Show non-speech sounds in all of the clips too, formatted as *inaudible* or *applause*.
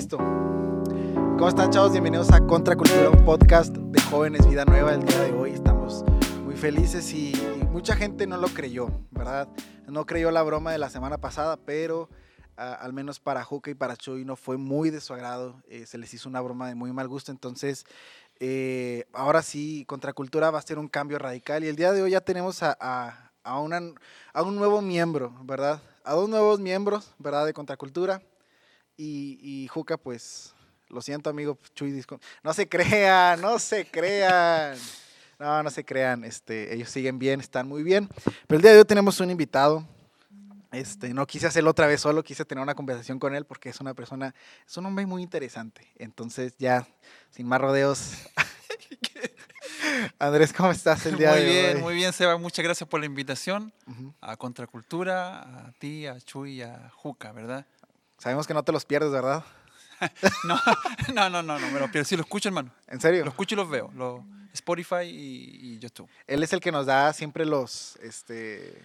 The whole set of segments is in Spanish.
Listo. ¿Cómo están, chavos? Bienvenidos a Contracultura, un podcast de jóvenes Vida Nueva. El día de hoy estamos muy felices y, mucha gente no lo creyó, ¿verdad? No creyó la broma de la semana pasada, pero al menos para Juca y para Chuy no fue muy de su agrado. Eh, se les hizo una broma de muy mal gusto. Entonces, eh, ahora sí, Contracultura va a ser un cambio radical. Y el día de hoy ya tenemos a un nuevo miembro, ¿verdad? A dos nuevos miembros, ¿verdad? De Contracultura. Y, y Juca, pues, lo siento, amigo Chuy. No se crean, no se crean. No, no se crean. Este, ellos siguen bien, están muy bien. Pero el día de hoy tenemos un invitado. Este, no quise hacerlo otra vez solo, quise tener una conversación con él porque es una persona, es un hombre muy interesante. Entonces, ya, sin más rodeos. *laughs* Andrés, ¿cómo estás el día Muy de bien, hoy? muy bien, Seba. Muchas gracias por la invitación a Contracultura, a ti, a Chuy y a Juca, ¿verdad? Sabemos que no te los pierdes, ¿verdad? *laughs* No, *laughs* no, no, no, no me lo pierdo. Sí, lo escucho, hermano. ¿En serio? Lo escucho y los veo. Lo, Spotify y, y YouTube. Él es el que nos da siempre los, este,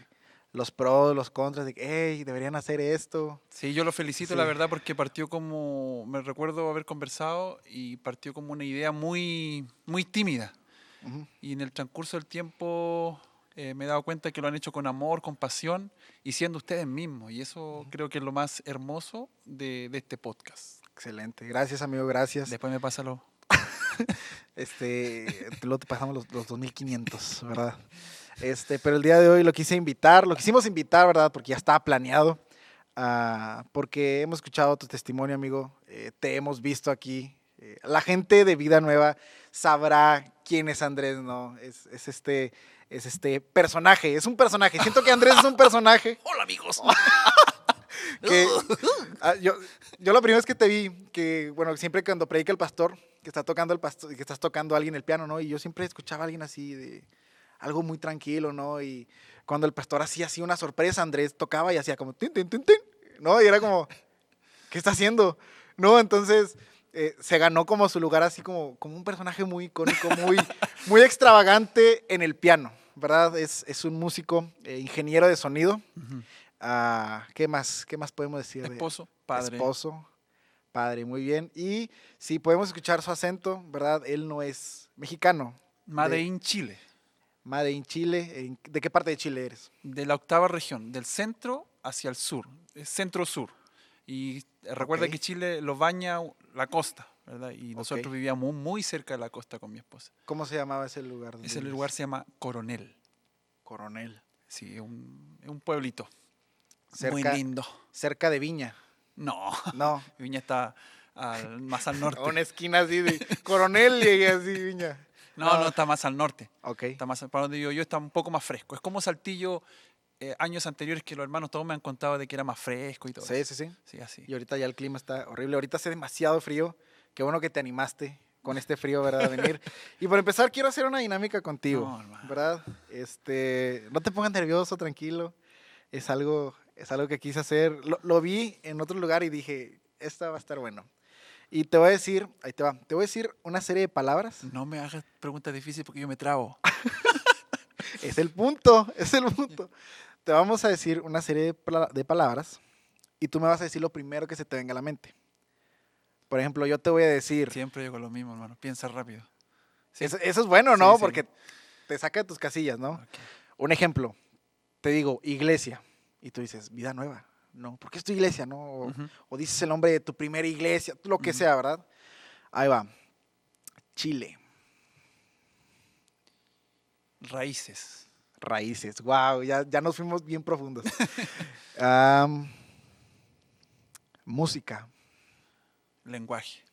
los pros, los contras de que, hey, deberían hacer esto. Sí, yo lo felicito, Sí. la verdad, porque partió como, me recuerdo haber conversado y partió como una idea muy, muy tímida. Ujú. Y en el transcurso del tiempo eh, me he dado cuenta que lo han hecho con amor, con pasión y siendo ustedes mismos. Y eso creo que es lo más hermoso de, de este podcast. Excelente. Gracias, amigo, gracias. Después me pasa lo... *laughs* Este, luego te pasamos los, los 2500, ¿verdad? Este, pero el día de hoy lo quise invitar, lo quisimos invitar, ¿verdad? Porque ya estaba planeado. ah, porque hemos escuchado tu testimonio, amigo. eh, te hemos visto aquí. eh, la gente de Vida Nueva sabrá quién es Andrés, ¿no? Es, es este, es este personaje, es un personaje. Siento que Andrés es un personaje. *laughs* Hola amigos. *laughs* que ah, yo, yo la primera vez que te vi, que bueno, siempre cuando predica el pastor, que está tocando el pastor, que estás tocando a alguien el piano, ¿no? Y yo siempre escuchaba a alguien así de algo muy tranquilo, ¿no? Y cuando el pastor hacía así una sorpresa, Andrés tocaba y hacía como tin, tin, tin, tin, ¿no? Y era como, ¿qué está haciendo? ¿No? Entonces eh, se ganó como su lugar así como, como un personaje muy icónico, muy, muy extravagante en el piano, ¿verdad? Es, es un músico, eh, ingeniero de sonido. Ah, ¿Qué más? ¿Qué más podemos decir? de- Esposo, padre. Esposo, padre, muy bien. Y si podemos escuchar su acento, ¿verdad? Él no es mexicano. Made de- in Chile, Made in Chile. ¿En- ¿De qué parte de Chile eres? de la octava región, del centro hacia el sur, centro-sur. Y recuerda Ok. que Chile lo baña la costa, ¿verdad? Y nosotros Ok. vivíamos muy cerca de la costa con mi esposa. ¿Cómo se llamaba ese lugar? Ese vives? lugar se llama Coronel. Coronel. Sí, es un, un pueblito. Cerca, Muy lindo. cerca de Viña. No, No. *laughs* Viña está al- más al norte. A una esquina así de Coronel y así Viña. No, no, está más al norte. Ok. Está más, para donde vivo yo está un poco más fresco. Es como Saltillo eh, años anteriores que los hermanos todos me han contado de que era más fresco y todo. Sí, eso. sí, sí. Sí, así. Y ahorita ya el clima está horrible. Ahorita hace demasiado frío. Qué bueno que te animaste con este frío, ¿verdad? A venir. *laughs* Y por empezar, quiero hacer una dinámica contigo, No. ¿verdad? Este, no te pongas nervioso, tranquilo. Es algo, es algo que quise hacer. Lo, lo vi en otro lugar y dije, esta va a estar bueno. Y te voy a decir, ahí te va, te voy a decir una serie de palabras. No me hagas preguntas difíciles porque yo me trabo. *laughs* Es el punto, es el punto. Te vamos a decir una serie de, pala- de palabras y tú me vas a decir lo primero que se te venga a la mente. Por ejemplo, yo te voy a decir, Siempre digo lo mismo, hermano. Piensa rápido. Sí. Eso, eso es bueno, ¿no? sí. Porque te saca de tus casillas, ¿no? Un ejemplo, te digo, iglesia, y tú dices, vida nueva. No, ¿por qué es tu iglesia? No? O, dices el nombre de tu primera iglesia, lo que sea, ¿verdad? Ahí va. Chile, Raíces. Raíces. Wow, ya, ya nos fuimos bien profundos. Música. Lenguaje.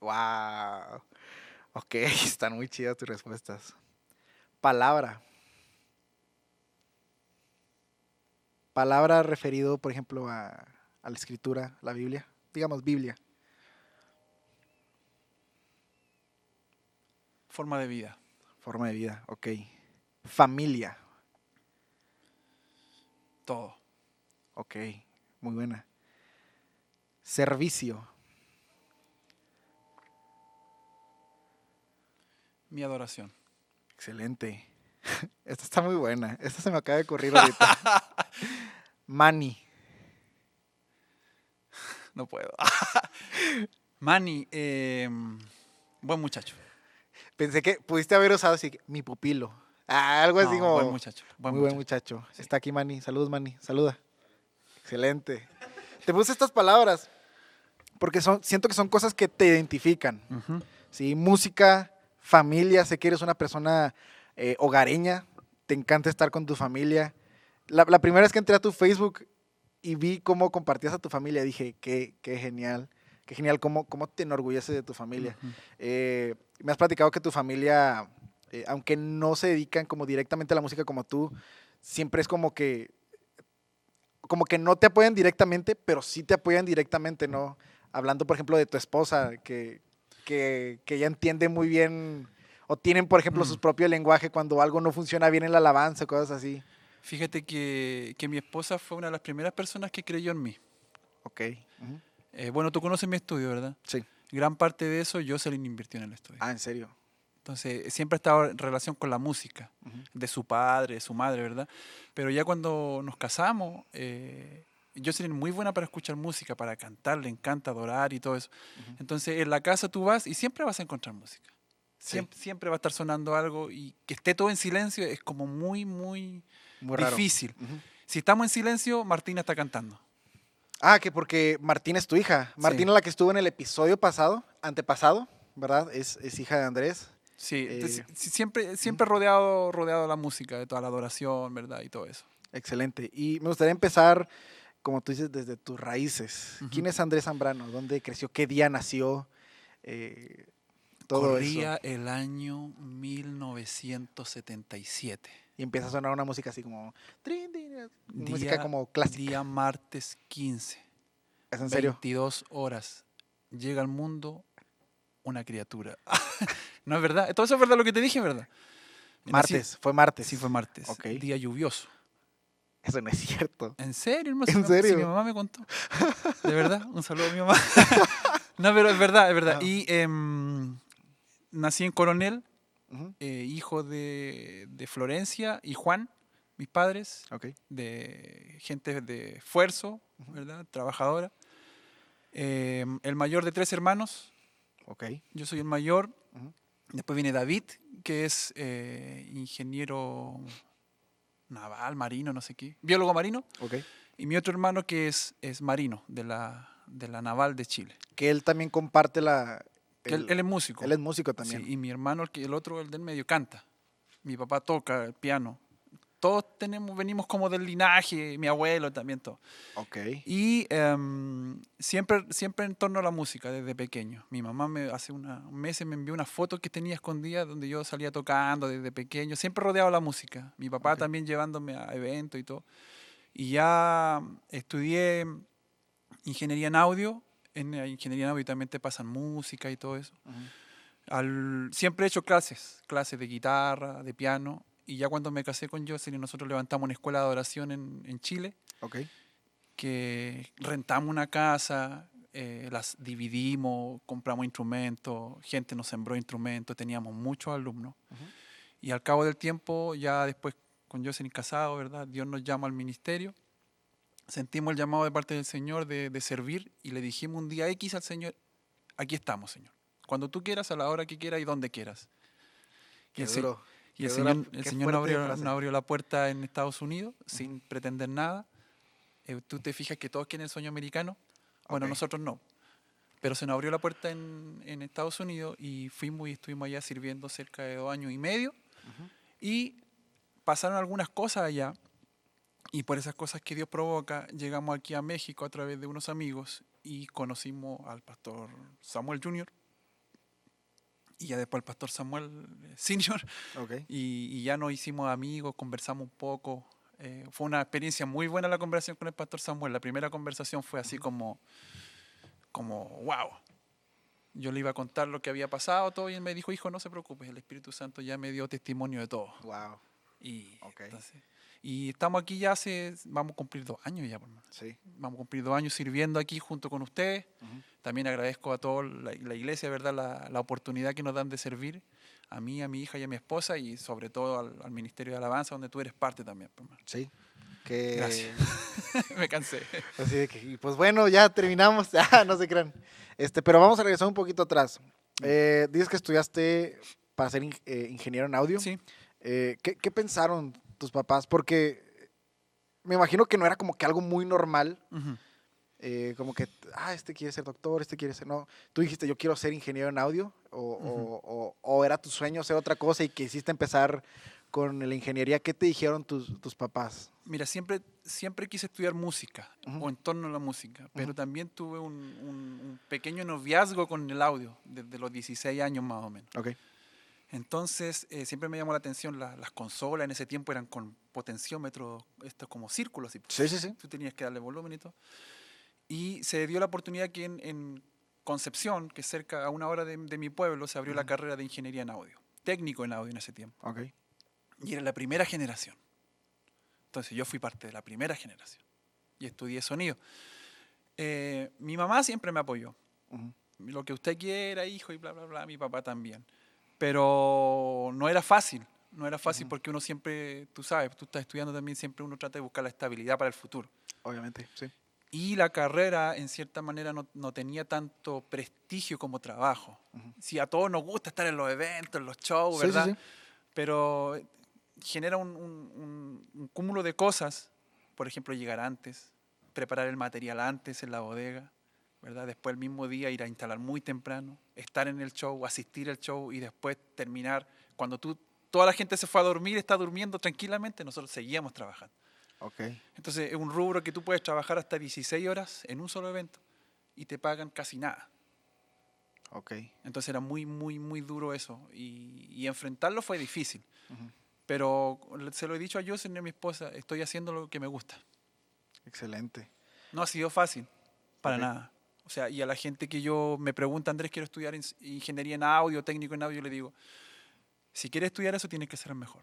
Wow. Ok, *laughs* están muy chidas tus respuestas. Palabra. Palabra referido, por ejemplo, a, a la escritura, la Biblia. Digamos, Biblia. Forma de vida. Forma de vida, ok. Familia, Todo. ok. Muy buena. Servicio, Mi adoración. excelente. *laughs* Esta está muy buena. Esta se me acaba de ocurrir ahorita. *laughs* Money, No puedo. *laughs* Manny, eh, buen muchacho. Pensé que pudiste haber usado así, mi pupilo. Ah, algo así No, como... buen muchacho. Buen muy buen muchacho. Está aquí Manny. Saludos, Manny. Saluda. Excelente. Te puse estas palabras porque son, siento que son cosas que te identifican. ¿sí? Música, familia, sé que eres una persona eh, hogareña, te encanta estar con tu familia. La, la primera vez que entré a tu Facebook y vi cómo compartías a tu familia, dije, qué, qué genial, qué genial, cómo, cómo te enorgulleces de tu familia. Eh, me has platicado que tu familia, eh, aunque no se dedican como directamente a la música como tú, siempre es como que, como que no te apoyan directamente, pero sí te apoyan directamente, ¿no? Hablando, por ejemplo, de tu esposa, que, que, que ella entiende muy bien, o tienen, por ejemplo, Mm. su propio lenguaje cuando algo no funciona bien en la alabanza, cosas así. Fíjate que, que mi esposa fue una de las primeras personas que creyó en mí. Ok. Eh, bueno, tú conoces mi estudio, ¿verdad? Sí. Gran parte de eso Jocelyn invirtió en el estudio. Ah, en serio. Entonces, siempre ha estado en relación con la música, Ujú. de su padre, de su madre, ¿verdad? Pero ya cuando nos casamos, eh, Jocelyn es muy buena para escuchar música, para cantar, le encanta adorar y todo eso. Ujú. Entonces, en la casa tú vas y siempre vas a encontrar música. Sí. Siempre, siempre va a estar sonando algo y que esté todo en silencio es como muy, muy Muy difícil. Ujú. Si estamos en silencio, Martina está cantando. Ah, que porque Martina es tu hija. Sí. Martina, la que estuvo en el episodio pasado, antepasado, ¿verdad? Es, es hija de Andrés. Sí, Eh, entonces, siempre, siempre rodeado, rodeado de la música, de toda la adoración, ¿verdad? Y todo eso. Excelente. Y me gustaría empezar, como tú dices, desde tus raíces. ¿Quién es Andrés Zambrano? ¿Dónde creció? ¿Qué día nació? Eh, todo Corría eso. el año 1977. Y empieza a sonar una música así como... Día- música como clásica. Día martes 15. ¿Es en serio? 22 horas. Llega al mundo una criatura. *laughs* no es verdad. Todo eso es verdad lo que te dije, ¿verdad? Martes, fue martes. Sí, fue martes. Día lluvioso. Eso no es cierto. ¿En serio, hermano? ¿En serio? Mi mamá me contó. De verdad, un saludo a mi mamá. *laughs* no, pero es verdad, es verdad. Ah. Y em, nací en Coronel, eh, hijo de, de Florencia y Juan, mis padres, Ok. de gente de esfuerzo, ¿verdad? Trabajadora. Em, el mayor de tres hermanos, Ok. yo soy el mayor. Ujú. Después viene David, que es eh, ingeniero naval, marino, no sé qué, biólogo marino. Ok. Y mi otro hermano que es, es marino de la, de la Naval de Chile. Que él también comparte la... Que él, el- él es músico. él es músico también. Sí, y mi hermano, el, que, el otro, el del medio, canta. Mi papá toca el piano. Todos tenemos, venimos como del linaje, mi abuelo también todo. Ok. Y em, siempre, siempre en torno a la música desde pequeño. Mi mamá me hace una, meses me envió una foto que tenía escondida donde yo salía tocando desde pequeño, siempre rodeado de la música. Mi papá Ok. también llevándome a eventos y todo. Y ya estudié ingeniería en audio. En ingeniería en audio también te pasan música y todo eso. Ujú. Al- siempre he hecho clases, clases de guitarra, de piano. Y ya cuando me casé con Jocelyn, nosotros levantamos una escuela de adoración en, en Chile Ok. que rentamos una casa, eh, las dividimos, compramos instrumentos, gente nos sembró instrumentos, teníamos muchos alumnos. Ujú. Y al cabo del tiempo, ya después con Jocelyn casado, ¿verdad? Dios nos llama al ministerio. Sentimos el llamado de parte del Señor de, de servir y le dijimos un día X al Señor, aquí estamos, Señor. Cuando tú quieras, a la hora que quieras y donde quieras. Qué duro. Y el Señor, el Señor nos fuerte abrió, la puerta en Estados Unidos sin pretender nada. Eh, tú te fijas que todos quieren el sueño americano. Bueno, nosotros no. Pero se nos abrió la puerta en, en Estados Unidos y fuimos y estuvimos allá sirviendo cerca de dos años y medio. Y pasaron algunas cosas allá. Y por esas cosas que Dios provoca, llegamos aquí a México a través de unos amigos y conocimos al pastor Samuel Jr. Y ya después al pastor Samuel eh, Senior. Ok. *laughs* Y, y ya nos hicimos amigos, conversamos un poco. Eh, fue una experiencia muy buena la conversación con el pastor Samuel. La primera conversación fue así como, como, wow. Yo le iba a contar lo que había pasado todo y él me dijo, hijo, no se preocupes, el Espíritu Santo ya me dio testimonio de todo. Wow. Y, Ok. entonces- y estamos aquí ya hace, vamos a cumplir dos años ya, por hermano. Sí. Vamos a cumplir dos años sirviendo aquí junto con ustedes. Ujú. También agradezco a toda la, la iglesia, ¿verdad? La, la oportunidad que nos dan de servir a mí, a mi hija y a mi esposa y sobre todo al, al Ministerio de Alabanza, donde tú eres parte también. hermano. Sí. Que, Gracias. *laughs* Me cansé. Así de que, pues bueno, ya terminamos. *laughs* Ah, no se crean. Este, pero vamos a regresar un poquito atrás. Eh, dices que estudiaste para ser ing- eh, ingeniero en audio. Sí. Eh, ¿qué, qué pensaron tus papás? Porque me imagino que no era como que algo muy normal. Ujú. eh, como que, ah, este quiere ser doctor, este quiere ser. No. Tú dijiste, yo quiero ser ingeniero en audio. O, o- o- o era tu sueño ser otra cosa y quisiste empezar con la ingeniería. ¿Qué te dijeron tus, tus papás? Mira, siempre, siempre quise estudiar música Ujú. o en torno a la música, pero también tuve un, un- un pequeño noviazgo con el audio desde los 16 años más o menos. Ok. Entonces, eh, siempre me llamó la atención la- las consolas en ese tiempo eran con potenciómetros, estos como círculos. así. Sí, sí, sí. Tú tenías que darle volumen y todo. Y se dio la oportunidad que en, en Concepción, que cerca a una hora de, de mi pueblo, se abrió la Ujú. carrera de ingeniería en audio, técnico en audio en ese tiempo. Ok. Y era la primera generación. Entonces yo fui parte de la primera generación y estudié sonido. Eh, mi mamá siempre me apoyó. Ujú. Lo que usted quiera, hijo, y bla, bla, bla, mi papá también. Pero no era fácil, no era fácil Ujú. porque uno siempre, tú sabes, tú estás estudiando también, siempre uno trata de buscar la estabilidad para el futuro. Obviamente, sí. Y la carrera, en cierta manera, no, no tenía tanto prestigio como trabajo. Ujú. Sí, a todos nos gusta estar en los eventos, en los shows, Sí, ¿verdad? sí. Pero genera un, un- un- un cúmulo de cosas. Por ejemplo, llegar antes, preparar el material antes en la bodega, ¿verdad? Después el mismo día ir a instalar muy temprano, estar en el show, asistir al show y después terminar. Cuando tú, toda la gente se fue a dormir, está durmiendo tranquilamente, nosotros seguíamos trabajando. Ok. Entonces es un rubro que tú puedes trabajar hasta 16 horas en un solo evento y te pagan casi nada. Ok. Entonces era muy, muy, muy duro eso. Y, y enfrentarlo fue difícil. Pero se lo he dicho a Jocelyn, a mi esposa, estoy haciendo lo que me gusta. Excelente. No ha sido fácil, para nada. O sea, y a la gente que yo me pregunta, Andrés, quiero estudiar ingeniería en audio, técnico en audio, yo le digo, si quieres estudiar eso, tienes que ser el mejor.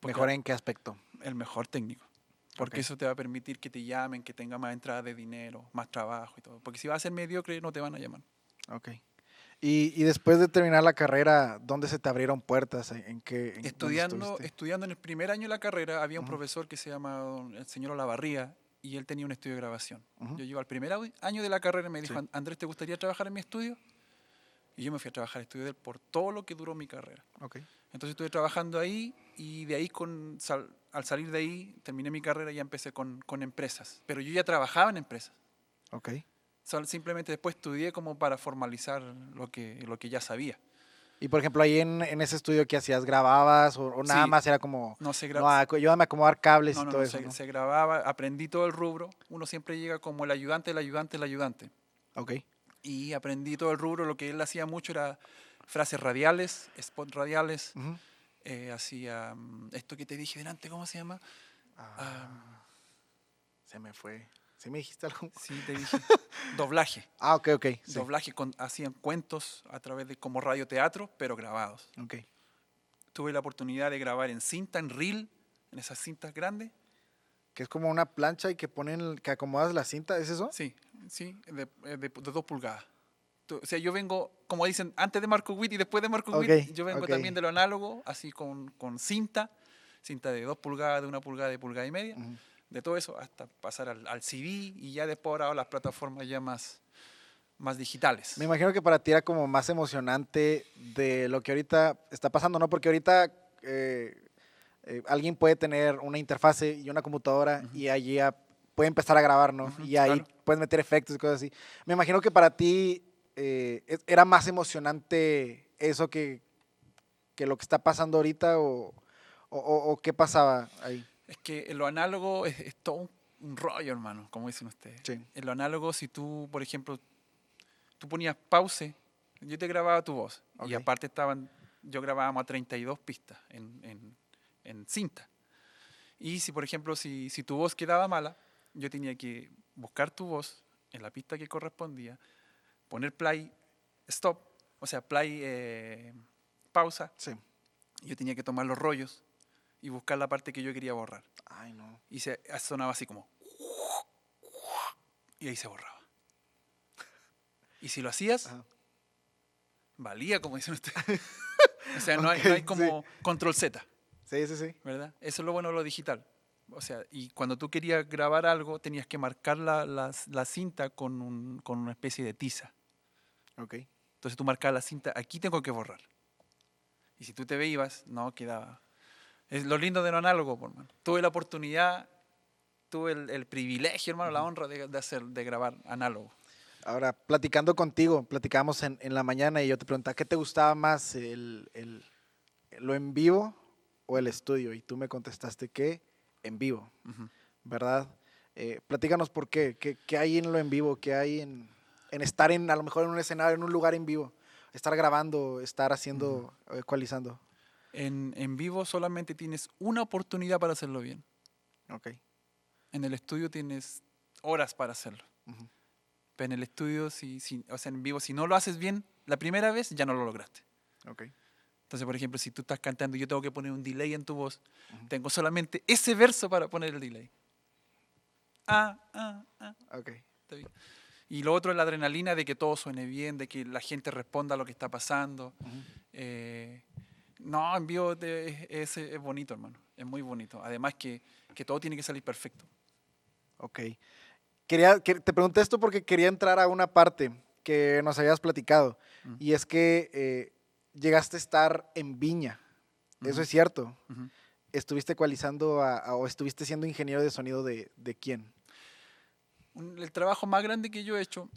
Porque ¿Mejor en qué aspecto? El mejor técnico. Porque eso te va a permitir que te llamen, que tenga más entrada de dinero, más trabajo y todo. Porque si vas a ser mediocre, no te van a llamar. Ok. Y, y después de terminar la carrera, ¿dónde se te abrieron puertas? ¿En, qué? en Estudiando, estudiando en el primer año de la carrera, había un profesor que se llama el señor Olavarría y él tenía un estudio de grabación. Ujú. Yo llego al primer año de la carrera y me dijo, Sí. "An- Andrés, ¿te gustaría trabajar en mi estudio? Y yo me fui a trabajar al estudio de él por todo lo que duró mi carrera. Ok. Entonces estuve trabajando ahí y de ahí, con, sal- al salir de ahí, terminé mi carrera y ya empecé con, con empresas. Pero yo ya trabajaba en empresas. Ok. Sol- simplemente después estudié como para formalizar lo que, lo que ya sabía. Y por ejemplo, ahí en, en ese estudio que hacías, ¿grababas o, o nada Sí. más era como, No se no, graba. acu- ayúdame a acomodar cables No, y no, todo no, eso? se, ¿no? se grababa, aprendí todo el rubro. Uno siempre llega como el ayudante, el ayudante, el ayudante. Ok. Y aprendí todo el rubro. Lo que él hacía mucho era frases radiales, spot radiales. Eh, hacía mm, esto que te dije delante, ¿cómo se llama? Ah, se me fue. ¿Sí me dijiste algo? Sí, te dije. *laughs* doblaje. Ah, ok, ok. sí. Doblaje, con, hacían cuentos a través de como radioteatro, pero grabados. Ok. Tuve la oportunidad de grabar en cinta, en reel, en esas cintas grandes. Que es como una plancha y que ponen, que acomodas la cinta, ¿es eso? Sí, sí, de, eh, de- de dos pulgadas. O sea, yo vengo, como dicen, antes de Marco Witt y después de Marco Ok, Witt, yo vengo ok. también de lo análogo, así con, con cinta, cinta de dos pulgadas, de una pulgada, de pulgada y media, Ujú. De todo eso, hasta pasar al, al CD y ya después ahora a las plataformas ya más, más digitales. Me imagino que para ti era como más emocionante de lo que ahorita está pasando, ¿no? Porque ahorita eh, eh, alguien puede tener una interfase y una computadora y allí ya puede empezar a grabar, ¿no? Y ahí claro. puedes meter efectos y cosas así. Me imagino que para ti eh, es- era más emocionante eso que, que lo que está pasando ahorita o- o- o qué pasaba ahí. Es que en lo análogo es, es todo un, un rollo, hermano, como dicen ustedes. Sí. En lo análogo, si tú, por ejemplo, tú ponías pause, yo te grababa tu voz. Y Ok. aparte estaban, yo grabábamos a 32 pistas en, en- en cinta. Y si, por ejemplo, si, si tu voz quedaba mala, yo tenía que buscar tu voz en la pista que correspondía, poner play, stop, o sea, play, eh, pausa. Sí. Yo tenía que tomar los rollos y buscar la parte que yo quería borrar Ay, no. y se sonaba así como y ahí se borraba. Y si lo hacías, Ajá. valía, como dicen ustedes. *laughs* o sea, no, hay, no hay como control Z, Sí, sí, sí. ¿verdad? Eso es lo bueno de lo digital. O sea, y cuando tú querías grabar algo, tenías que marcar la, la- la cinta con, un- con una especie de tiza. Ok. Entonces tú marcabas la cinta, aquí tengo que borrar. Y si tú te veías, no, quedaba. Es lo lindo de lo análogo, por mano. Tuve la oportunidad, tuve el, el privilegio, hermano, la honra de, de hacer, de grabar análogo. Ahora, platicando contigo, platicamos en, en la mañana y yo te preguntaba, ¿qué te gustaba más, el, el- lo en vivo o el estudio? Y tú me contestaste que en vivo. ¿verdad? Eh, platícanos por qué, qué, qué hay en lo en vivo, qué hay en, en estar en, a lo mejor en un escenario, en un lugar en vivo, estar grabando, estar haciendo, eh, ecualizando. En, en vivo solamente tienes una oportunidad para hacerlo bien. Ok. En el estudio tienes horas para hacerlo. Ujú. Pero en el estudio, si, si- o sea, en vivo, si no lo haces bien la primera vez, ya no lo lograste. Ok. Entonces, por ejemplo, si tú estás cantando y yo tengo que poner un delay en tu voz, Ujú. tengo solamente ese verso para poner el delay. Ah, ah, ah. Ok. está bien. Y lo otro es la adrenalina de que todo suene bien, de que la gente responda a lo que está pasando. Ujú. Eh, no, en vivo te- es, es bonito, hermano. Es muy bonito. Además que, que todo tiene que salir perfecto. Ok. Quería, que- te pregunté esto porque quería entrar a una parte que nos habías platicado. Mm. Y es que eh, llegaste a estar en Viña. Eso es cierto. ¿Estuviste ecualizando a- a- o estuviste siendo ingeniero de sonido de, de quién? El trabajo más grande que yo he hecho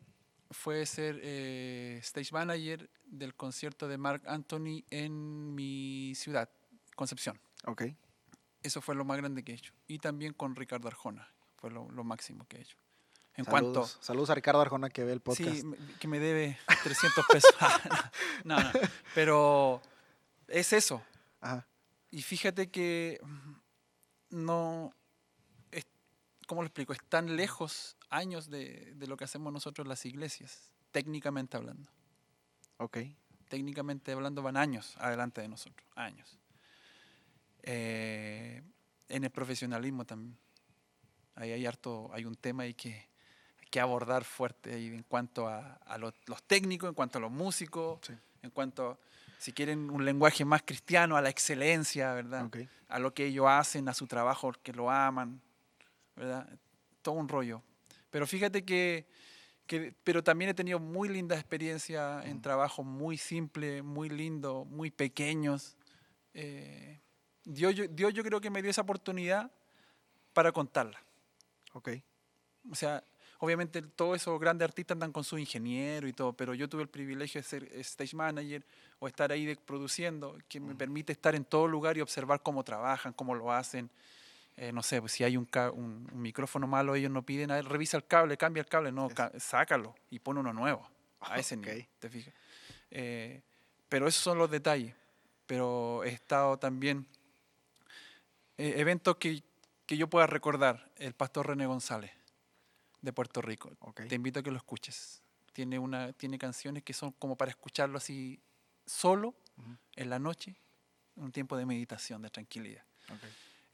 fue ser eh, stage manager del concierto de Mark Anthony en mi ciudad, Concepción. Ok. Eso fue lo más grande que he hecho. Y también con Ricardo Arjona, fue lo, lo máximo que he hecho. En saludos, cuanto... saludos a Ricardo Arjona que ve el podcast. Sí, que me debe 300 pesos. *laughs* no, no, pero es eso. Ajá. Y fíjate que no, es, ¿cómo lo explico? Están lejos años de, de lo que hacemos nosotros las iglesias, técnicamente hablando. Ok. Técnicamente hablando van años adelante de nosotros, años. Eh, en el profesionalismo también. Ahí hay harto, hay un tema ahí que, que abordar fuerte ahí en cuanto a, a los, los técnicos, en cuanto a los músicos, Sí. en cuanto, si quieren, un lenguaje más cristiano, a la excelencia, ¿verdad? Ok. a lo que ellos hacen, a su trabajo, que lo aman, ¿verdad? Todo un rollo. Pero fíjate que, que- pero también he tenido muy lindas experiencias en trabajos muy simples, muy lindos, muy pequeños. Eh, Dios, yo, Dios yo creo que me dio esa oportunidad para contarla. Ok. O sea, obviamente todos esos grandes artistas andan con su ingeniero y todo, pero yo tuve el privilegio de ser stage manager o estar ahí de- produciendo, que me permite estar en todo lugar y observar cómo trabajan, cómo lo hacen. Eh, no sé, pues si hay un, ca- un- un micrófono malo, ellos no piden, a ver, revisa el cable, cambia el cable, no, ca- sácalo y pon uno nuevo. A ese Ok. nivel, ¿te fijas? Eh, pero esos son los detalles. Pero he estado también eh, eventos que, que yo pueda recordar. El pastor René González de Puerto Rico. Ok. Te invito a que lo escuches. Tiene, una, tiene canciones que son como para escucharlo así solo en la noche, un tiempo de meditación, de tranquilidad.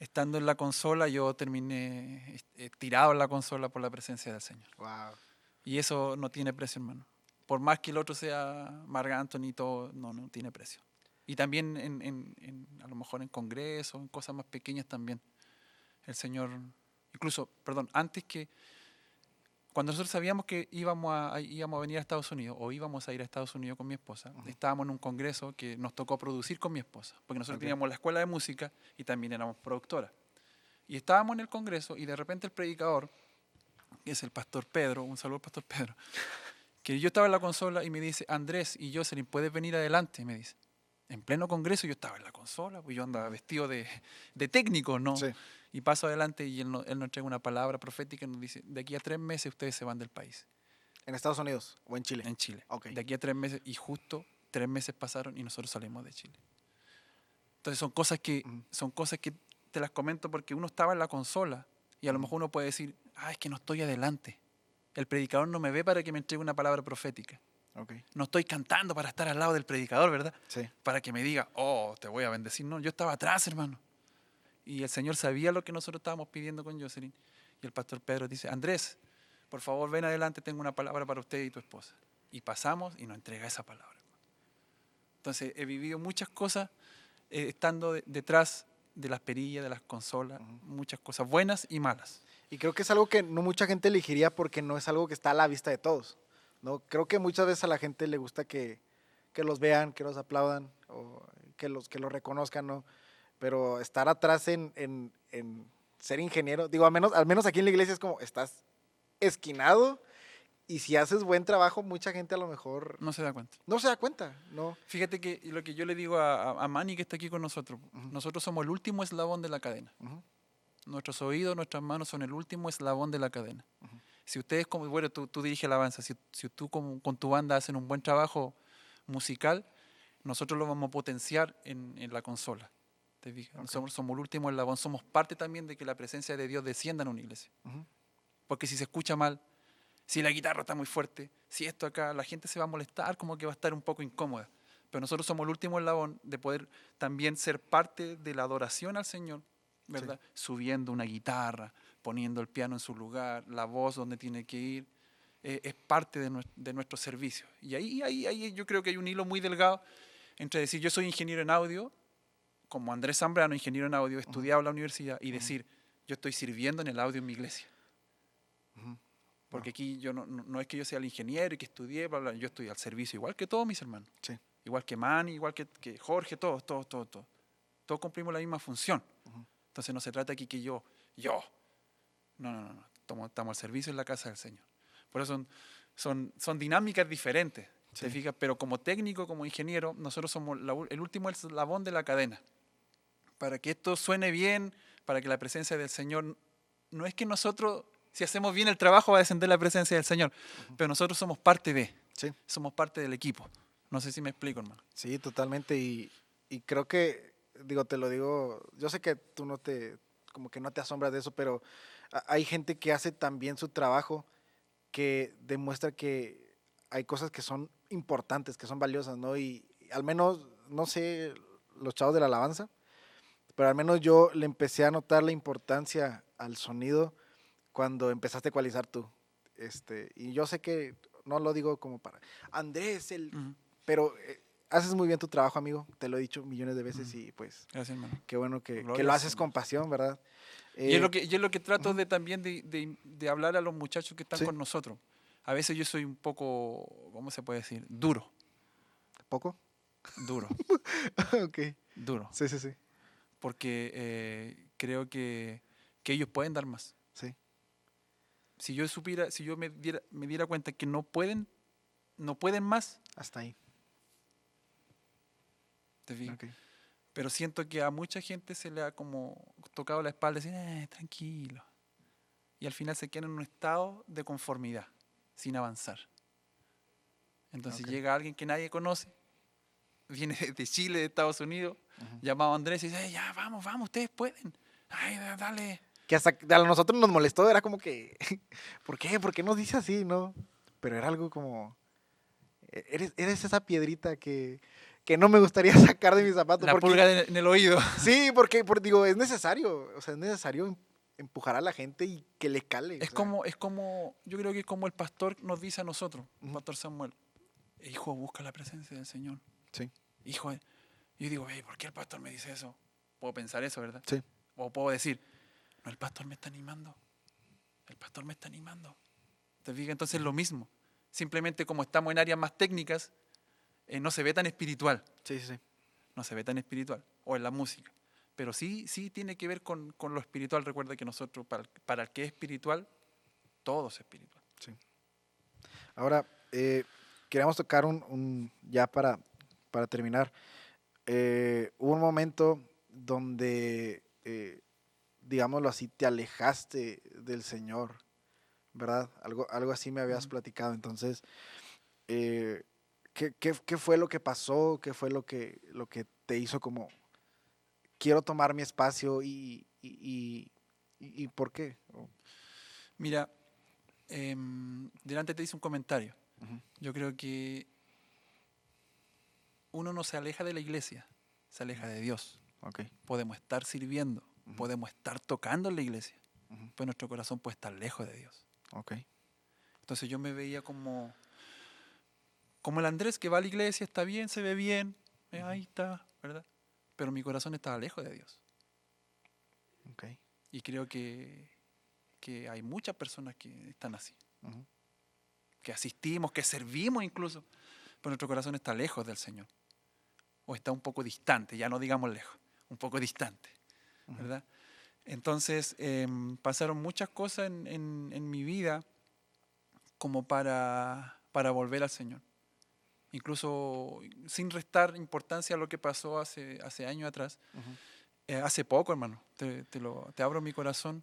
Estando en la consola, yo terminé eh, tirado en la consola por la presencia del Señor. Wow. Y eso no tiene precio, hermano. Por más que el otro sea Marc Anthony y todo, no, no tiene precio. Y también en, en- en- a lo mejor en congresos, en cosas más pequeñas también. El Señor, incluso, perdón, antes que, cuando nosotros sabíamos que íbamos a, íbamos a venir a Estados Unidos o íbamos a ir a Estados Unidos con mi esposa, Ujú. estábamos en un congreso que nos tocó producir con mi esposa, porque nosotros Ok. teníamos la escuela de música y también éramos productoras. Y estábamos en el congreso y de repente el predicador, que es el pastor Pedro, un saludo al pastor Pedro, *laughs* que yo estaba en la consola y me dice, Andrés y Jocelyn, ¿puedes venir adelante? Me dice. En pleno congreso yo estaba en la consola, pues yo andaba vestido de, de técnico, ¿no? Sí. Y paso adelante y él, no- él nos entrega una palabra profética y nos dice, de aquí a tres meses ustedes se van del país, ¿En Estados Unidos o en Chile? en Chile. Ok. De aquí a tres meses, y justo tres meses pasaron y nosotros salimos de Chile. Entonces son cosas que, Ujú. son cosas que te las comento porque uno estaba en la consola y a lo Ujú. mejor uno puede decir, ah, es que no estoy adelante. El predicador no me ve para que me entregue una palabra profética. Ok. No estoy cantando para estar al lado del predicador, ¿verdad? Sí. Para que me diga, oh, te voy a bendecir. No, yo estaba atrás, hermano. Y el Señor sabía lo que nosotros estábamos pidiendo con Jocelyn. Y el pastor Pedro dice, Andrés, por favor, ven adelante, tengo una palabra para usted y tu esposa. Y pasamos y nos entrega esa palabra. Entonces, he vivido muchas cosas eh, estando de- detrás de las perillas, de las consolas, muchas cosas buenas y malas. Y creo que es algo que no mucha gente elegiría porque no es algo que está a la vista de todos. ¿no? Creo que muchas veces a la gente le gusta que, que los vean, que los aplaudan o que los, que los reconozcan, ¿no? Pero estar atrás en, en, en ser ingeniero, digo, al menos, al menos aquí en la iglesia es como, estás esquinado y si haces buen trabajo, mucha gente a lo mejor No se da cuenta. no se da cuenta, ¿no? Fíjate que lo que yo le digo a, a- Manny que está aquí con nosotros, Ujú. nosotros somos el último eslabón de la cadena. Ujú. Nuestros oídos, nuestras manos son el último eslabón de la cadena. Ujú. Si ustedes, como, bueno, tú, tú diriges alabanza, si, si tú con, con tu banda hacen un buen trabajo musical, nosotros lo vamos a potenciar en, en la consola. ¿Te fijas? Somos, somos el último eslabón, somos parte también de que la presencia de Dios descienda en una iglesia. Porque si se escucha mal, si la guitarra está muy fuerte, si esto acá, la gente se va a molestar, como que va a estar un poco incómoda. Pero nosotros somos el último eslabón de poder también ser parte de la adoración al Señor, ¿verdad? Subiendo una guitarra, poniendo el piano en su lugar, la voz donde tiene que ir. eh, es parte de, de nuestro servicio. Y ahí, ahí, ahí yo creo que hay un hilo muy delgado entre decir yo soy ingeniero en audio, como Andrés Zambrano, ingeniero en audio, estudiado en la universidad, y decir yo estoy sirviendo en el audio en mi iglesia. Porque aquí yo no, no, es que yo sea el ingeniero y que estudié, bla, bla, yo estoy al servicio, igual que todos mis hermanos. Sí. Igual que Manny, igual que, que Jorge, todos, todos, todos, todos. Todos cumplimos la misma función. Ujú. Entonces no se trata aquí que yo, yo. No, no, no, no. Estamos, estamos al servicio en la casa del Señor. Por eso son, son, son dinámicas diferentes, ¿te Sí. fijas? Pero como técnico, como ingeniero, nosotros somos la el último eslabón de la cadena. Para que esto suene bien, para que la presencia del Señor, no es que nosotros, si hacemos bien el trabajo, va a descender la presencia del Señor, pero nosotros somos parte de, Sí. somos parte del equipo. No sé si me explico, hermano. Sí, totalmente. Y, y creo que, digo, te lo digo, yo sé que tú no te, como que no te asombras de eso, pero hay gente que hace tan bien su trabajo que demuestra que hay cosas que son importantes, que son valiosas, ¿no? Y al menos, no sé, los chavos de la alabanza, pero al menos yo le empecé a notar la importancia al sonido cuando empezaste a ecualizar tú. Este, y yo sé que no lo digo como para Andrés, el Ujú. pero eh, haces muy bien tu trabajo, amigo. Te lo he dicho millones de veces y pues Gracias, hermano. qué bueno que, que lo haces con pasión, ¿verdad? y, es lo Eh, que, y es lo que trato de también de, de- de hablar a los muchachos que están Sí. con nosotros. A veces yo soy un poco, ¿cómo se puede decir? Duro, ¿Poco? duro, *laughs* ok. duro. Sí, sí, sí. Porque eh, creo que, que ellos pueden dar más. Sí. Si yo supiera, si yo me diera, me diera cuenta que no pueden, no pueden más, Hasta ahí. te fijas? Ok. Pero siento que a mucha gente se le ha como tocado la espalda y decir, eh, tranquilo. Y al final se quedan en un estado de conformidad, sin avanzar. Entonces llega alguien que nadie conoce, viene de Chile, de Estados Unidos, Ujú. llamado Andrés y dice, "Eh, ya, vamos, vamos, ustedes pueden. Ay, da- dale. Que hasta a nosotros nos molestó, era como que, *laughs* ¿por qué? ¿Por qué nos dice así, no? Pero era algo como, e- eres, eres esa piedrita que, que no me gustaría *laughs* sacar de mis zapatos. La porque- pulga de- en el oído. *laughs* Sí, porque, por- digo, es necesario, o sea, es necesario em- empujar a la gente y que le cale. o Es sea, como, es como, yo creo que es como el pastor nos dice a nosotros, el pastor Samuel, hijo, busca la presencia del Señor. Sí. Hijo, yo digo, "Ey, ¿por qué el pastor me dice eso? Puedo pensar eso, ¿verdad? Sí. O puedo decir, no, el pastor me está animando. El pastor me está animando. ¿Te fijas? Entonces es lo mismo. Simplemente como estamos en áreas más técnicas, eh, no se ve tan espiritual. Sí, sí, sí. No se ve tan espiritual. O en la música. Pero sí, sí tiene que ver con, con lo espiritual. Recuerda que nosotros, para, para el que es espiritual, todo es espiritual. Ahora, eh, queríamos tocar un, un- ya para, para terminar. eh, hubo un momento donde, eh, digámoslo así, te alejaste del Señor, ¿verdad? Algo, algo así me habías platicado. Entonces, eh, ¿qué, qué, qué fue lo que pasó? ¿Qué fue lo que, lo que te hizo como, quiero tomar mi espacio y, y, y- por qué? Mira, em, delante te hice un comentario. Yo creo que uno no se aleja de la iglesia, se aleja de Dios. Podemos estar sirviendo, podemos estar tocando en la iglesia, Ujú. pero nuestro corazón puede estar lejos de Dios. Entonces yo me veía como, como el Andrés que va a la iglesia, está bien, se ve bien, eh, ahí está, ¿verdad? Pero mi corazón estaba lejos de Dios. Y creo que, que hay muchas personas que están así, que asistimos, que servimos incluso, pero nuestro corazón está lejos del Señor. O está un poco distante, ya no digamos lejos, un poco distante. ¿verdad? Entonces, em, pasaron muchas cosas en, en- en mi vida como para, para volver al Señor. Incluso sin restar importancia a lo que pasó hace, hace años atrás. Eh, hace poco, hermano, te, te lo, te abro mi corazón.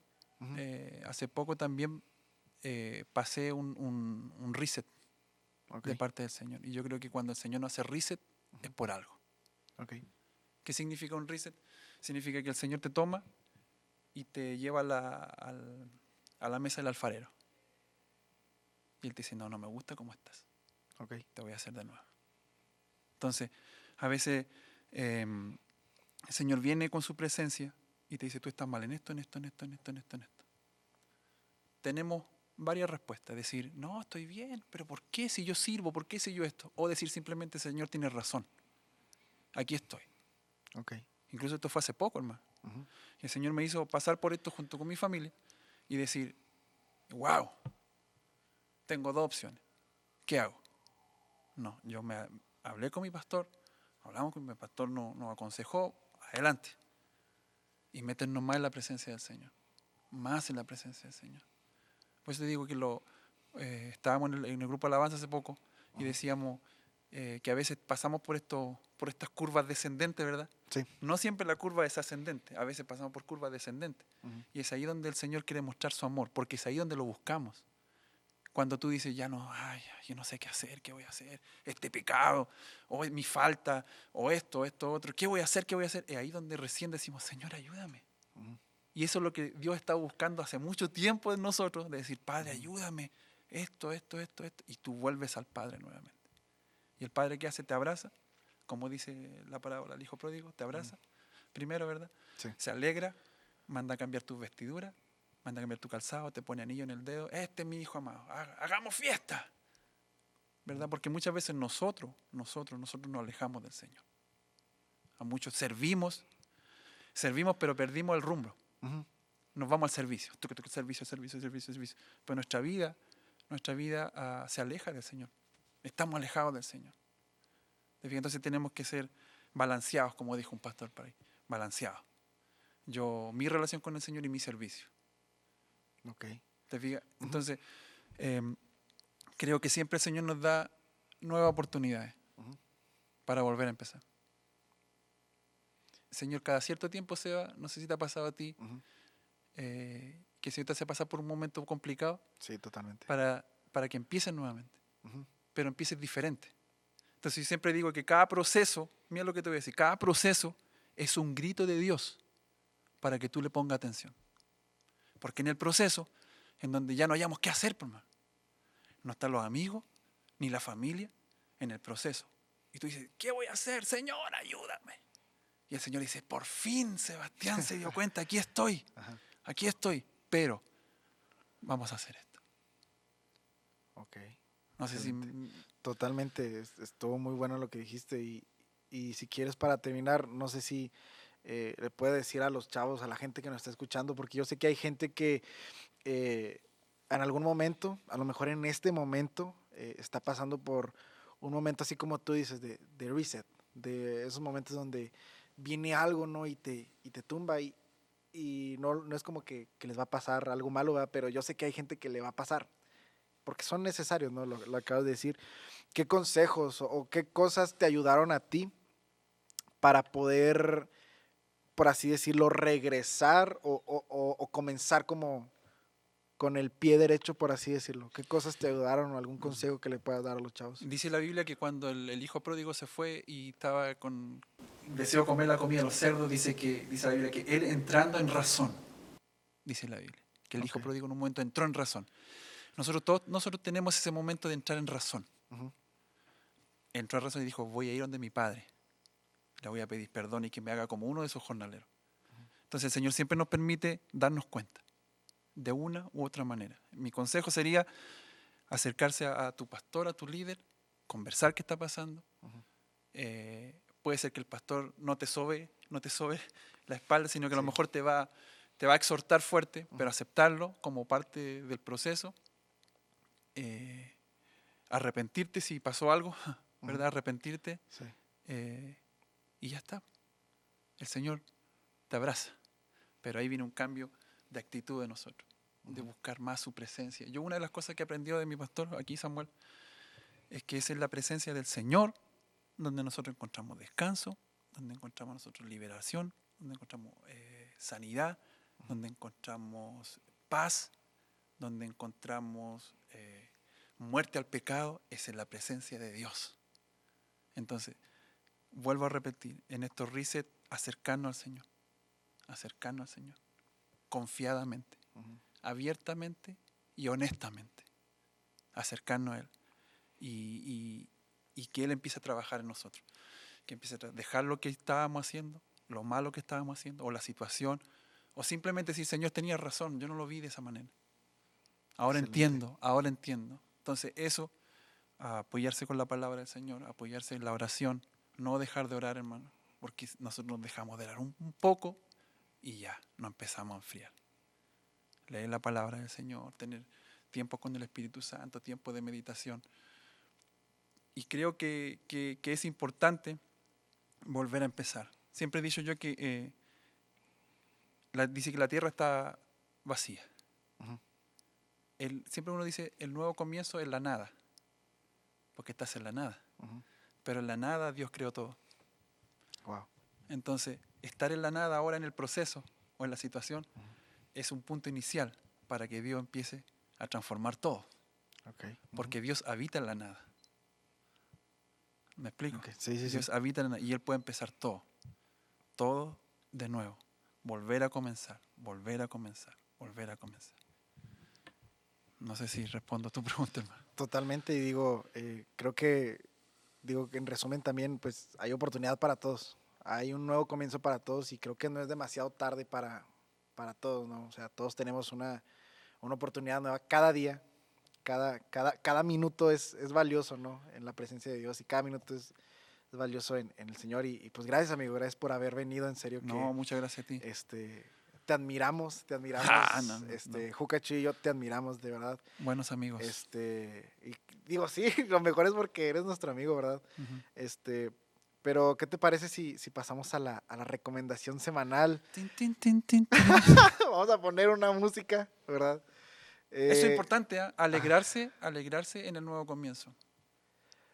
Eh, hace poco también eh, pasé un, un- un reset Ok. de parte del Señor. Y yo creo que cuando el Señor no hace reset es por algo. Ok. ¿Qué significa un reset? Significa que el Señor te toma y te lleva a la, al- a la mesa del alfarero. Y Él te dice, no, no me gusta cómo estás, Ok. te voy a hacer de nuevo. Entonces, a veces em, el Señor viene con su presencia y te dice, tú estás mal en esto, en esto, en esto, en esto, en esto, en esto. Tenemos varias respuestas. Decir, no, estoy bien, pero ¿por qué si yo sirvo? ¿Por qué si yo esto? O decir simplemente, Señor, tienes razón. Aquí estoy. Ok. Incluso esto fue hace poco, hermano. Ujú. Y el Señor me hizo pasar por esto junto con mi familia y decir, wow, tengo dos opciones. ¿Qué hago? No, yo me hablé con mi pastor, hablamos con mi pastor, nos, nos aconsejó, adelante. Y meternos más en la presencia del Señor. Más en la presencia del Señor. Por eso te digo que lo, eh, estábamos en el, en el grupo alabanza hace poco y decíamos eh, que a veces pasamos por, esto, por estas curvas descendentes, ¿verdad? Sí. No siempre la curva es ascendente, a veces pasamos por curvas descendentes. Y es ahí donde el Señor quiere mostrar su amor, porque es ahí donde lo buscamos. Cuando tú dices, ya no, ay, yo no sé qué hacer, qué voy a hacer, este pecado, o es mi falta, o esto, esto, otro, ¿qué voy a hacer, qué voy a hacer? Es ahí donde recién decimos, Señor, ayúdame. Y eso es lo que Dios está buscando hace mucho tiempo en nosotros, de decir, Padre, ayúdame, esto, esto, esto, esto, y tú vuelves al Padre nuevamente. Y el Padre que hace te abraza, como dice la parábola del Hijo Pródigo, te abraza, primero, ¿verdad? Sí. Se alegra, manda a cambiar tus vestiduras, manda a cambiar tu calzado, te pone anillo en el dedo, este es mi Hijo amado, ha- hagamos fiesta. ¿Verdad? Porque muchas veces nosotros, nosotros, nosotros nos alejamos del Señor. A muchos servimos, servimos pero perdimos el rumbo nos vamos al servicio, servicio, servicio, servicio, servicio. Pero nuestra vida, nuestra vida ah, se aleja del Señor. Estamos alejados del Señor. Entonces tenemos que ser balanceados, como dijo un pastor por ahí, balanceados. Yo, mi relación con el Señor y mi servicio. Ok. ¿Te fijas? Entonces, em, creo que siempre el Señor nos da nuevas oportunidades para volver a empezar. El Señor cada cierto tiempo se va, no sé si te ha pasado a ti, eh, que el Señor te hace pasar por un momento complicado Sí, totalmente. para, para que empieces nuevamente. Pero empieces diferente. Entonces yo siempre digo que cada proceso, mira lo que te voy a decir, cada proceso es un grito de Dios para que tú le pongas atención. Porque en el proceso, en donde ya no hayamos qué hacer, por más, no están los amigos ni la familia en el proceso. Y tú dices, ¿qué voy a hacer? Señor, ayúdame. Y el Señor dice, por fin Sebastián se dio cuenta, aquí estoy, *laughs* aquí estoy, pero vamos a hacer esto. Ok. No sé si... Totalmente. es- Estuvo muy bueno lo que dijiste. Y, y si quieres, para terminar, no sé si eh, le puede decir a los chavos, a la gente que nos está escuchando, porque yo sé que hay gente que eh, en algún momento, a lo mejor en este momento, eh, está pasando por un momento así como tú dices, de, de reset, de esos momentos donde viene algo, ¿no? Y te, y te tumba y, y no, no es como que, que les va a pasar algo malo, ¿verdad? pero yo sé que hay gente que le va a pasar, porque son necesarios, ¿no? Lo, lo acabas de decir. ¿Qué consejos o, o qué cosas te ayudaron a ti para poder, por así decirlo, regresar o, o- o- o comenzar como con el pie derecho, por así decirlo? ¿Qué cosas te ayudaron o algún consejo que le puedas dar a los chavos? Dice la Biblia que cuando el, el hijo pródigo se fue y estaba con deseó comer la comida de los cerdos, dice que dice la Biblia que él entrando en razón, dice la Biblia, que el hijo Ok. pródigo en un momento entró en razón. Nosotros todos nosotros tenemos ese momento de entrar en razón. Ujú. Entró en razón y dijo, voy a ir donde mi padre. Le voy a pedir perdón y que me haga como uno de esos jornaleros. Entonces el Señor siempre nos permite darnos cuenta de una u otra manera. Mi consejo sería acercarse a, a tu pastor, a tu líder, conversar qué está pasando. Eh, puede ser que el pastor no te sobe, no te sobe la espalda, sino que a lo mejor te va, te va a exhortar fuerte, pero aceptarlo como parte del proceso. Eh, arrepentirte si pasó algo, *laughs* ¿verdad? Arrepentirte Sí. eh, y ya está. El Señor te abraza. Pero ahí viene un cambio de actitud de nosotros, de buscar más su presencia. Yo una de las cosas que he aprendido de mi pastor, aquí Samuel, es que es en la presencia del Señor donde nosotros encontramos descanso, donde encontramos nosotros liberación, donde encontramos eh, sanidad, donde encontramos paz, donde encontramos eh, muerte al pecado, es en la presencia de Dios. Entonces, vuelvo a repetir, en estos reset, acercarnos al Señor, acercarnos al Señor, confiadamente, abiertamente y honestamente, acercarnos a Él y, y- y que Él empiece a trabajar en nosotros, que empiece a dejar lo que estábamos haciendo, lo malo que estábamos haciendo, o la situación, o simplemente decir, Señor, tenía razón, yo no lo vi de esa manera. Ahora Excelente. entiendo, ahora entiendo. Entonces, eso, apoyarse con la palabra del Señor, apoyarse en la oración, no dejar de orar, hermano, porque nosotros nos dejamos de orar un, poco y ya, nos empezamos a enfriar. Leer la palabra del Señor, tener tiempo con el Espíritu Santo, tiempo de meditación. Y creo que, que- que es importante volver a empezar. Siempre he dicho yo que eh, la- dice que la tierra está vacía. Ujú. El- siempre uno dice el nuevo comienzo es la nada, porque estás en la nada. Pero en la nada Dios creó todo. Wow. Entonces, estar en la nada ahora en el proceso o en la situación es un punto inicial para que Dios empiece a transformar todo, Ok. porque Dios habita en la nada. ¿Me explico? Sí, sí. Dios habita en la nada y Él puede empezar todo, todo de nuevo, volver a comenzar, volver a comenzar, volver a comenzar. No sé si respondo a tu *laughs* pregunta, hermano. Totalmente, y digo, eh, creo que, digo que en resumen también, pues hay oportunidad para todos. Hay un nuevo comienzo para todos y creo que no es demasiado tarde para, para todos, ¿no? O sea, todos tenemos una, una oportunidad nueva cada día, cada, cada, cada minuto es, es valioso, ¿no? En la presencia de Dios y cada minuto es, es valioso en, en el Señor. Y, y, pues gracias, amigo, gracias por haber venido, en serio. que, No, muchas gracias a ti. este, te admiramos, te admiramos. Ah, no, no, este, Jucachi y yo te admiramos, de verdad. Buenos amigos. Este, y digo, sí, *laughs* lo mejor es porque eres nuestro amigo, ¿verdad? Este, pero ¿qué te parece si, si pasamos a la, a la recomendación semanal? Tin, tin, tin, tin, tin. *laughs* Vamos a poner una música, ¿verdad? Eso es Eh, importante, ¿ah? alegrarse, alegrarse en el nuevo comienzo.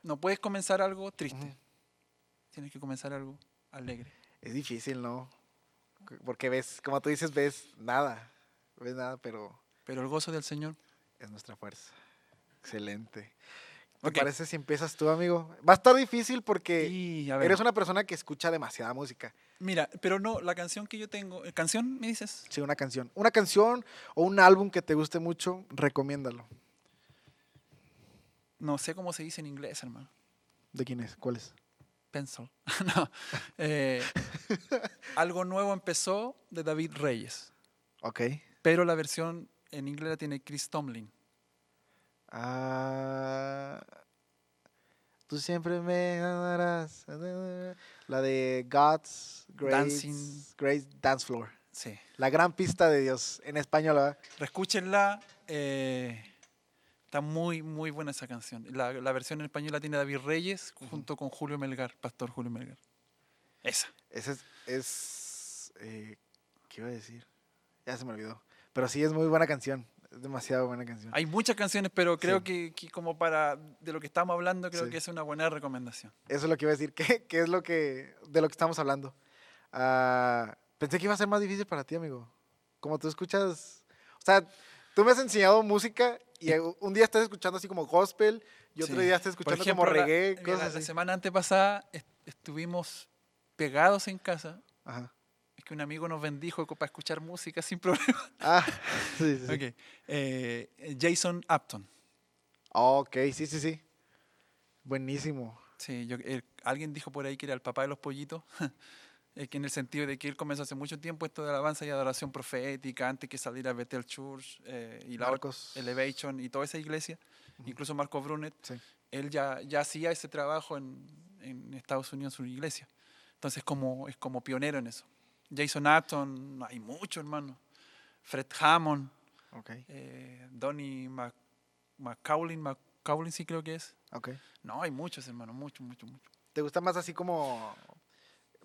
No puedes comenzar algo triste, tienes que comenzar algo alegre. Es difícil, ¿no? Porque ves, como tú dices, ves nada, ves nada, pero Pero el gozo del Señor, es nuestra fuerza. Excelente. ¿Te Ok. parece si empiezas tú, amigo? Va a estar difícil porque ver, eres una persona que escucha demasiada música. mira, pero no, la canción que yo tengo, ¿eh, ¿canción me dices? Sí, una canción. Una canción o un álbum que te guste mucho, recomiéndalo. No sé cómo se dice en inglés, hermano. ¿De quién es? ¿Cuál es? Pencil. *laughs* no. eh, algo nuevo empezó de David Reyes, Ok. pero la versión en inglés la tiene Chris Tomlin. Ah, tú siempre me amarás. La de God's Grace, Dancing. Grace Dance Floor. Sí. La gran pista de Dios. En español, ¿verdad? Escúchenla. eh, está muy, muy buena esa canción. La, la versión en español la tiene David Reyes junto con Julio Melgar, Pastor Julio Melgar. Esa. Ese es. es eh, ¿Qué iba a decir? Ya se me olvidó. Pero sí, es muy buena canción. Es demasiado buena canción. Hay muchas canciones, pero creo Sí. que, que como para de lo que estamos hablando, creo Sí. que es una buena recomendación. Eso es lo que iba a decir. *laughs* ¿Qué, qué es lo que. de lo que estamos hablando? Ah, pensé que iba a ser más difícil para ti, amigo. Como tú escuchas. O sea, tú me has enseñado música y un día estás escuchando así como gospel y otro Sí. día estás escuchando como la- reggae, cosas la, así. semana antepasada est- estuvimos pegados en casa. Ajá. Es que un amigo nos bendijo para escuchar música sin *laughs* problema. Ah, sí, sí. sí. Ok. Eh, Jason Upton. Ok, sí, sí, sí. Buenísimo. Sí, yo, él- alguien dijo por ahí que era el papá de los pollitos, eh, *laughs* en el sentido de que él comenzó hace mucho tiempo esto de alabanza y adoración profética, antes que saliera Bethel Church eh, y la Marcos. Elevation y toda esa iglesia, Ujú. incluso Marco Brunet, Sí. él ya, ya hacía ese trabajo en, en Estados Unidos en su iglesia. Entonces como, es como pionero en eso. Jason Upton, hay mucho, hermano. Fred Hammond, Ok, eh, Donny Mac- McCaulin, McCaulin sí creo que es. ok. No, hay muchos, hermano, muchos, muchos, muchos. ¿Te gusta más así como,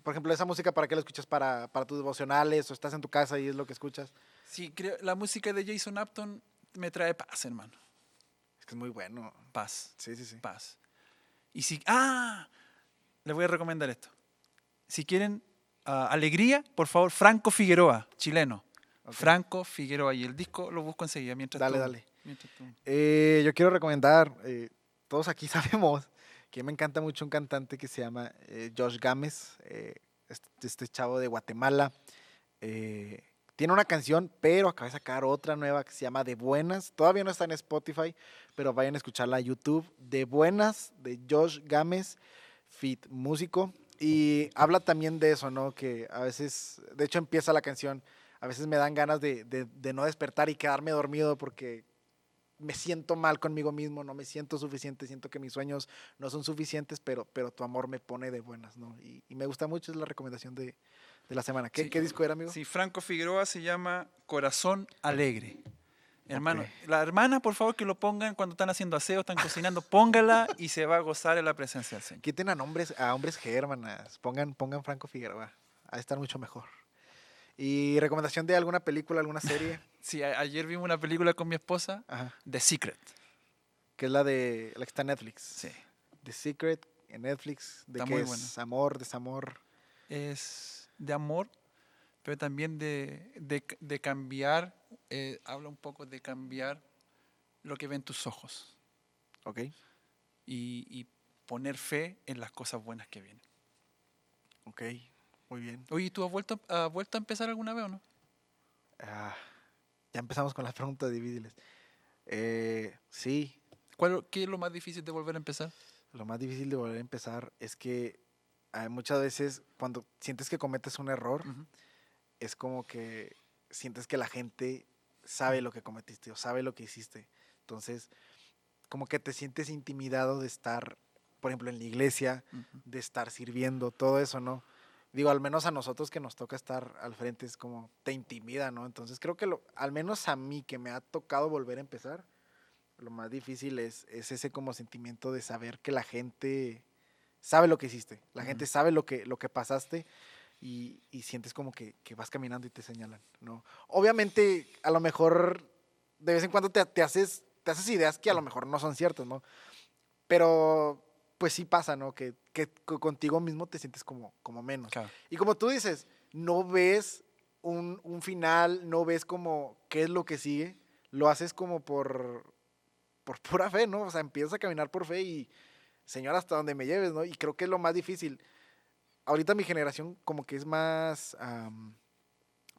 por ejemplo, esa música para qué la escuchas? ¿Para, para tus devocionales o estás en tu casa y es lo que escuchas? Sí, creo, la música de Jason Upton me trae paz, hermano. Es que es muy bueno. Paz, Sí, sí, sí. paz. Y si, ah, les voy a recomendar esto. Si quieren ah, alegría, por favor, Franco Figueroa, chileno. Ok. Franco Figueroa. Y el disco lo busco enseguida. Mientras Dale, tú- dale. mientras tú- Eh, yo quiero recomendar, eh, todos aquí *laughs* sabemos que me encanta mucho un cantante que se llama eh, Josh Gámez, eh, este, este chavo de Guatemala. eh, tiene una canción, pero acaba de sacar otra nueva que se llama De Buenas. Todavía no está en Spotify, pero vayan a escucharla a YouTube. De Buenas, de Josh Gámez, fit músico. Y habla también de eso, ¿no? Que a veces, de hecho empieza la canción, a veces me dan ganas de, no despertar y quedarme dormido porque me siento mal conmigo mismo, no me siento suficiente, siento que mis sueños no son suficientes, pero, pero tu amor me pone de buenas, ¿no? Y, y me gusta mucho, es la recomendación de, de la semana. ¿Qué, Sí. qué disco era, amigo? Sí, Franco Figueroa se llama Corazón Alegre. Hermano, la hermana, por favor, que lo pongan cuando están haciendo aseo, están cocinando, póngala y se va a gozar en la presencia del Señor. Quiten a nombres, a hombres G, hermanas. Pongan, pongan Franco Figueroa. A estar mucho mejor. Y recomendación de alguna película, alguna serie, *laughs* Sí, ayer vimos una película con mi esposa, Ajá, The Secret. que es la de la que está en Netflix. Sí. The Secret en Netflix. De que es buena. amor, desamor. Es de amor, pero también de, de, de cambiar, eh, habla un poco de cambiar lo que ven tus ojos Ok. y, y poner fe en las cosas buenas que vienen. Ok. Muy bien. Oye, ¿tú has vuelto, has vuelto a empezar alguna vez o no? Ah, ya empezamos con las *laughs* preguntas difíciles. Eh, sí, ¿Cuál, ¿Qué es lo más difícil de volver a empezar? lo más difícil de volver a empezar es que hay muchas veces cuando sientes que cometes un error, es como que sientes que la gente sabe lo que cometiste o sabe lo que hiciste. Entonces, como que te sientes intimidado de estar, por ejemplo, en la iglesia, de estar sirviendo, todo eso, ¿no? Digo, al menos a nosotros que nos toca estar al frente es como te intimida, ¿no? Entonces creo que lo, al menos a mí que me ha tocado volver a empezar, lo más difícil es, es ese como sentimiento de saber que la gente sabe lo que hiciste, la gente Ujú. sabe lo que, lo que pasaste y, y sientes como que, que vas caminando y te señalan, ¿no? Obviamente, a lo mejor de vez en cuando te, te haces, te haces ideas que a lo mejor no son ciertas, ¿no? Pero pues sí pasa, ¿no? Que, que co- contigo mismo te sientes como, como menos. Claro. Y como tú dices, no ves un, un final, no ves como qué es lo que sigue, lo haces como por, por *laughs* pura fe, ¿no? O sea, empiezas a caminar por fe y, Señor, hasta donde me lleves, ¿no? Y creo que es lo más difícil. Ahorita mi generación como que es más, am,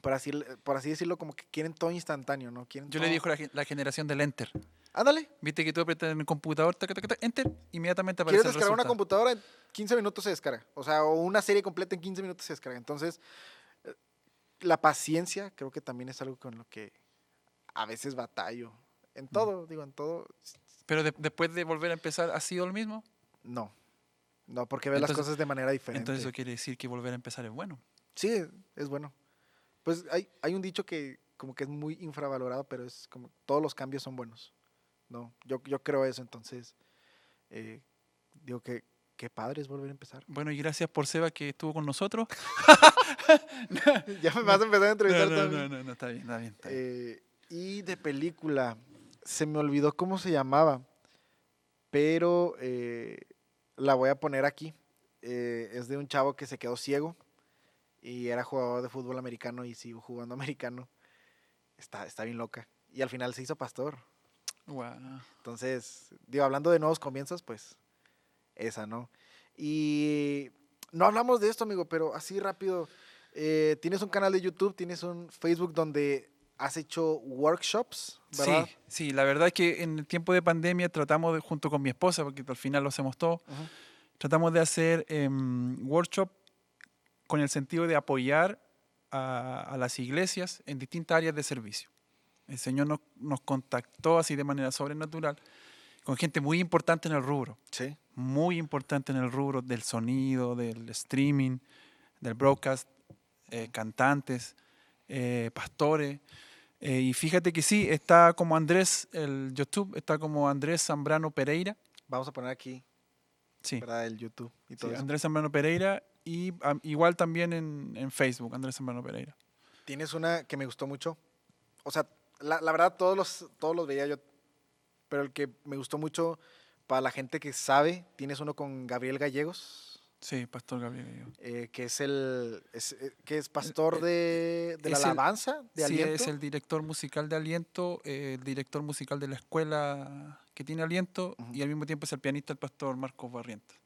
por, así, por así decirlo, como que quieren todo instantáneo, ¿no? Quieren Yo le digo la generación del enter. Ándale, Viste que tú aprietas en el computador, enter, inmediatamente aparece quieres el descargar una computadora, en 15 minutos se descarga. O sea, o una serie completa en 15 minutos se descarga. Entonces, eh, la paciencia creo que también es algo con lo que a veces batallo. En todo, digo, en todo, Pero de- después de volver a empezar, ¿ha sido lo mismo? no. No, porque ves las cosas de manera diferente. Entonces eso quiere decir que volver a empezar es bueno. Sí, es bueno. Pues hay, hay un dicho que como que es muy infravalorado, pero es como todos los cambios son buenos. No, yo, yo creo eso, entonces eh, digo que qué padre es volver a empezar. Bueno, y gracias por Seba que estuvo con nosotros. *laughs* ya me vas a empezar a entrevistar no, no, también. no, no, no, está bien, está bien. está bien. Eh, y de película, se me olvidó cómo se llamaba, pero eh, la voy a poner aquí. Eh, es de un chavo que se quedó ciego y era jugador de fútbol americano y siguió jugando *laughs* americano. Está, está bien loca. Y al final se hizo pastor. Guau. Entonces, digo, hablando de nuevos comienzos, pues esa, ¿no? Y no hablamos de esto, amigo, pero así rápido. eh, tienes un canal de YouTube, tienes un Facebook donde has hecho workshops, ¿verdad? Sí, sí, la verdad es que en el tiempo de pandemia tratamos, de, junto con mi esposa, porque al final lo hacemos todo, tratamos de hacer em, workshop con el sentido de apoyar a, a las iglesias en distintas áreas de servicio. El Señor nos, nos contactó así de manera sobrenatural con gente muy importante en el rubro, Sí. muy importante en el rubro del sonido, del streaming, del broadcast, eh, cantantes, eh, pastores, Eh, y fíjate que sí, está como Andrés, el YouTube, está como Andrés Zambrano Pereira. Vamos a poner aquí, Sí, ¿verdad? El YouTube y sí, todo eso. Andrés Zambrano Pereira. Y igual también en, en Facebook, Andrés Zambrano Pereira. Tienes una que me gustó mucho. O sea, la, la verdad todos los, todos los veía yo. Pero el que me gustó mucho para la gente que sabe, tienes uno con Gabriel Gallegos, Sí, Pastor Gabriel. Gallegos. eh, que es el es, eh, que es pastor de, de la el- alabanza, de sí, aliento. es el director musical de Aliento, eh, el director musical de la escuela que tiene Aliento y al mismo tiempo es el pianista el pastor Marcos Barrientos.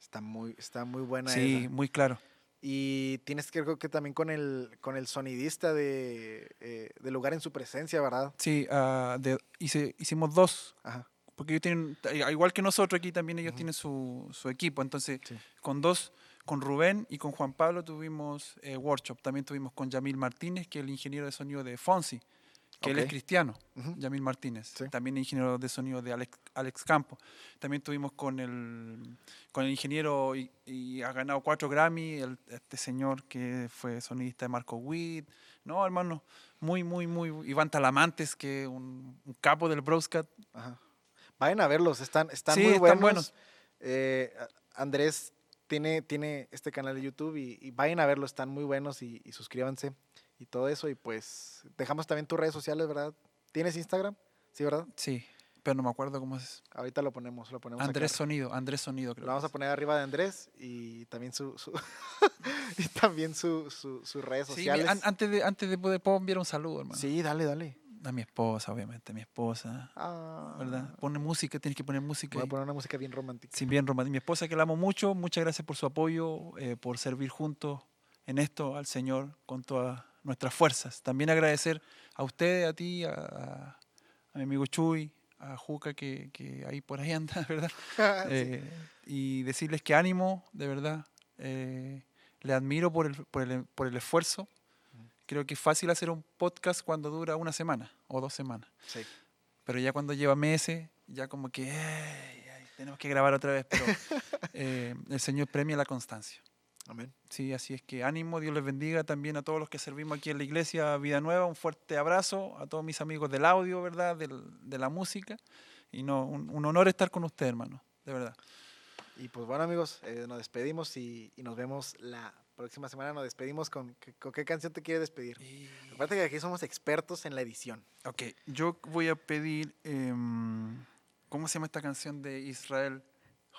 Está muy, está muy buena Sí, esa. muy claro. Y tienes que creo que también con el, con el sonidista de, eh, de Lugar en su presencia, ¿verdad? Sí, ah, de- hice- hicimos dos, Ajá. porque ellos tienen, igual que nosotros aquí también ellos Ujú. tienen su, su equipo, entonces Sí. con dos, con Rubén y con Juan Pablo tuvimos eh, workshop, también tuvimos con Yamil Martínez, que es el ingeniero de sonido de Fonsi, que él es cristiano. Ujú. Yamil Martínez, Sí. también ingeniero de sonido de Alex, Alex Campo. También tuvimos con el, con el ingeniero y, y ha ganado cuatro Grammy, el- este señor que fue sonidista de Marco Witt. No, hermano, muy, muy, muy. Iván Talamantes, que un, un capo del Broscat. Ajá. Vayan a verlos, están, están Sí, muy están buenos. buenos. Eh, Andrés tiene, tiene este canal de YouTube y, y vayan a verlo, están muy buenos y, y suscríbanse y todo eso. Y pues dejamos también tus redes sociales, ¿verdad? ¿Tienes Instagram? Sí, ¿verdad? Sí, pero no me acuerdo cómo es. Ahorita lo ponemos, lo ponemos Andrés. Sonido, Andrés Sonido, creo. Lo vamos a poner arriba de Andrés y también su, su- *laughs* y también su, su- sus redes. Sí, sociales. an- antes, de, antes de poder puedo enviar un saludo, hermano. Sí, dale, dale. A mi esposa, obviamente, a mi esposa. Ah, ¿Verdad? Pone música, tienes que poner música. Voy a poner una música bien romántica. Sí, bien romántico. Mi esposa que la amo mucho, muchas gracias por su apoyo, eh, por servir juntos en esto al Señor con todas nuestras fuerzas. También agradecer a usted, a ti, a, a- a mi amigo Chuy, a Juca que, que ahí por ahí anda, *laughs* ¿verdad? *laughs* Eh, y decirles que ánimo, de verdad. Eh, le admiro por el, por, el, por el esfuerzo. Creo que es fácil hacer un podcast cuando dura una semana o dos semanas. Sí. Pero ya cuando lleva meses, ya como que "Ay, ay, tenemos que grabar otra vez. Pero *laughs* eh, el Señor premia la constancia. Amén. Sí, así es que ánimo, Dios les bendiga también a todos los que servimos aquí en la iglesia Vida Nueva. Un fuerte abrazo a todos mis amigos del audio, ¿verdad? Del- de la música. Y no, un, un honor estar con usted, hermano, de verdad. Y pues bueno amigos, eh, nos despedimos y, y nos vemos la próxima semana. Nos despedimos con, ¿qué- con qué canción te quiere despedir. Aparte que aquí somos expertos en la edición. Ok, yo voy a pedir, em, ¿cómo se llama esta canción de Israel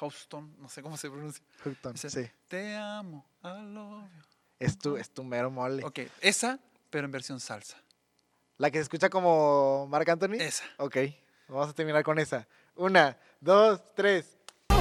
Houston? No sé cómo se pronuncia. Hookton, Ese- Sí. Te amo, I love you. Es tu, es tu mero mole. Ok, esa, pero en versión salsa. La que se escucha como Marc Anthony. Esa. Ok, vamos a terminar con esa. Una, dos, tres. Te